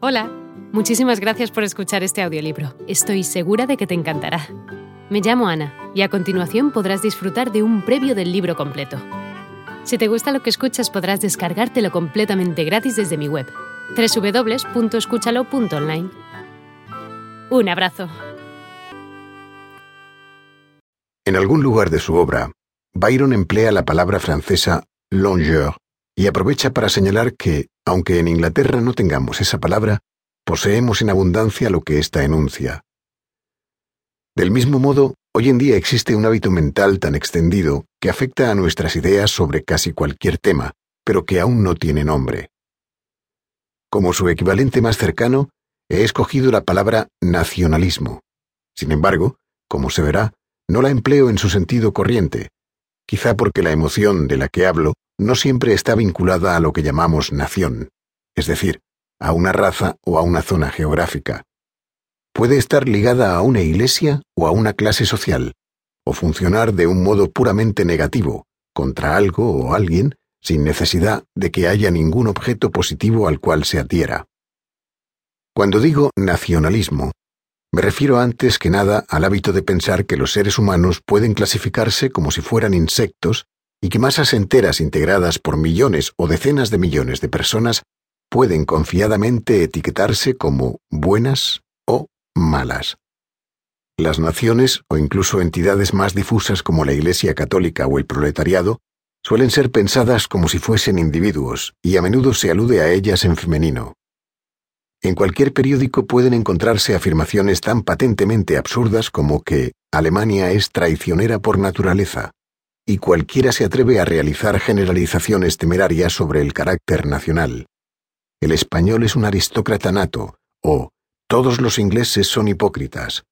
Hola, muchísimas gracias por escuchar este audiolibro. Estoy segura de que te encantará. Me llamo Ana y a continuación podrás disfrutar de un previo del libro completo. Si te gusta lo que escuchas podrás descargártelo completamente gratis desde mi web, www.escúchalo.online. Un abrazo. En algún lugar de su obra, Byron emplea la palabra francesa longeur y aprovecha para señalar que, aunque en Inglaterra no tengamos esa palabra, poseemos en abundancia lo que ésta enuncia. Del mismo modo, hoy en día existe un hábito mental tan extendido que afecta a nuestras ideas sobre casi cualquier tema, pero que aún no tiene nombre. Como su equivalente más cercano, he escogido la palabra nacionalismo. Sin embargo, como se verá, no la empleo en su sentido corriente, quizá porque la emoción de la que hablo no siempre está vinculada a lo que llamamos nación, es decir, a una raza o a una zona geográfica. Puede estar ligada a una iglesia o a una clase social, o funcionar de un modo puramente negativo, contra algo o alguien, sin necesidad de que haya ningún objeto positivo al cual se adhiera. Cuando digo nacionalismo, me refiero antes que nada al hábito de pensar que los seres humanos pueden clasificarse como si fueran insectos y que masas enteras integradas por millones o decenas de millones de personas pueden confiadamente etiquetarse como buenas o malas. Las naciones, o incluso entidades más difusas como la Iglesia Católica o el proletariado, suelen ser pensadas como si fuesen individuos, y a menudo se alude a ellas en femenino. En cualquier periódico pueden encontrarse afirmaciones tan patentemente absurdas como que Alemania es traicionera por naturaleza, y cualquiera se atreve a realizar generalizaciones temerarias sobre el carácter nacional. El español es un aristócrata nato, o todos los ingleses son hipócritas.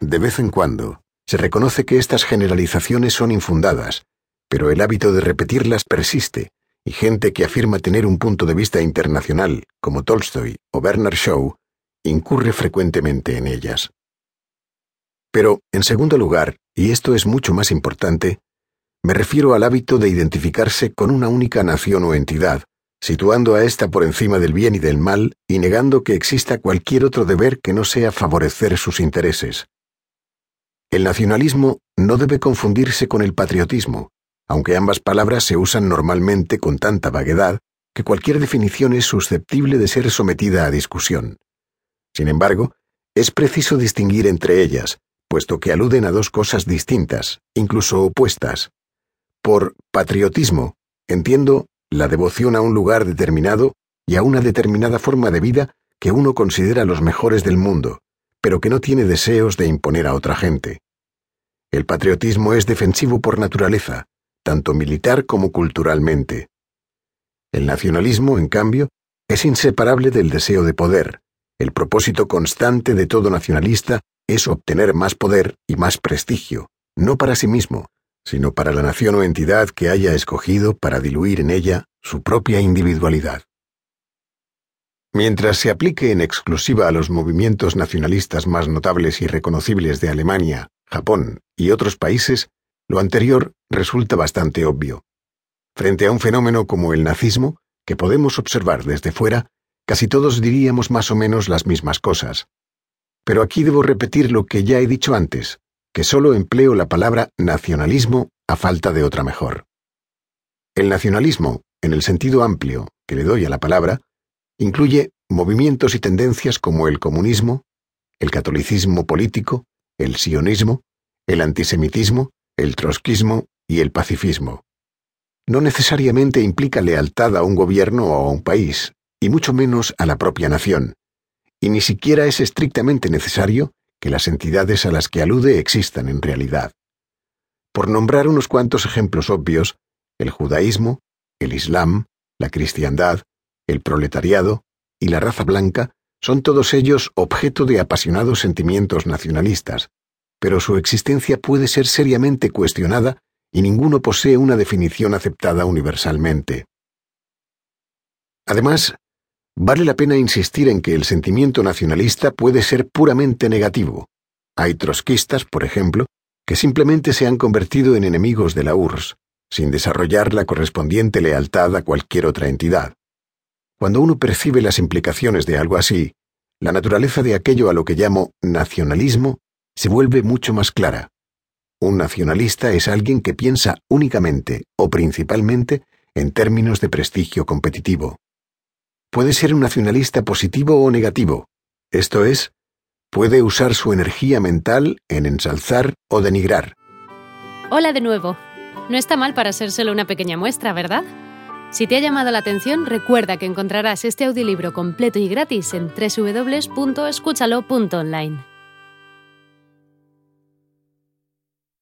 De vez en cuando, se reconoce que estas generalizaciones son infundadas, pero el hábito de repetirlas persiste, y gente que afirma tener un punto de vista internacional, como Tolstoy o Bernard Shaw, incurre frecuentemente en ellas. Pero, en segundo lugar, y esto es mucho más importante, me refiero al hábito de identificarse con una única nación o entidad, situando a ésta por encima del bien y del mal y negando que exista cualquier otro deber que no sea favorecer sus intereses. El nacionalismo no debe confundirse con el patriotismo, aunque ambas palabras se usan normalmente con tanta vaguedad que cualquier definición es susceptible de ser sometida a discusión. Sin embargo, es preciso distinguir entre ellas, puesto que aluden a dos cosas distintas, incluso opuestas. Por patriotismo entiendo la devoción a un lugar determinado y a una determinada forma de vida que uno considera los mejores del mundo, pero que no tiene deseos de imponer a otra gente. El patriotismo es defensivo por naturaleza, tanto militar como culturalmente. El nacionalismo, en cambio, es inseparable del deseo de poder. El propósito constante de todo nacionalista es obtener más poder y más prestigio, no para sí mismo, sino para la nación o entidad que haya escogido para diluir en ella su propia individualidad. Mientras se aplique en exclusiva a los movimientos nacionalistas más notables y reconocibles de Alemania, Japón y otros países, lo anterior resulta bastante obvio. Frente a un fenómeno como el nazismo, que podemos observar desde fuera, casi todos diríamos más o menos las mismas cosas. Pero aquí debo repetir lo que ya he dicho antes, que solo empleo la palabra nacionalismo a falta de otra mejor. El nacionalismo, en el sentido amplio que le doy a la palabra, incluye movimientos y tendencias como el comunismo, el catolicismo político, el sionismo, el antisemitismo, el trotskismo y el pacifismo. No necesariamente implica lealtad a un gobierno o a un país, y mucho menos a la propia nación, y ni siquiera es estrictamente necesario que las entidades a las que alude existan en realidad. Por nombrar unos cuantos ejemplos obvios, el judaísmo, el islam, la cristiandad, el proletariado y la raza blanca son todos ellos objeto de apasionados sentimientos nacionalistas, pero su existencia puede ser seriamente cuestionada y ninguno posee una definición aceptada universalmente. Además, Vale la pena insistir en que el sentimiento nacionalista puede ser puramente negativo. Hay trotskistas, por ejemplo, que simplemente se han convertido en enemigos de la URSS, sin desarrollar la correspondiente lealtad a cualquier otra entidad. Cuando uno percibe las implicaciones de algo así, la naturaleza de aquello a lo que llamo nacionalismo se vuelve mucho más clara. Un nacionalista es alguien que piensa únicamente o principalmente en términos de prestigio competitivo. Puede ser un nacionalista positivo o negativo, esto es, puede usar su energía mental en ensalzar o denigrar. Hola de nuevo. No está mal para ser solo una pequeña muestra, ¿verdad? Si te ha llamado la atención, recuerda que encontrarás este audiolibro completo y gratis en www.escúchalo.online.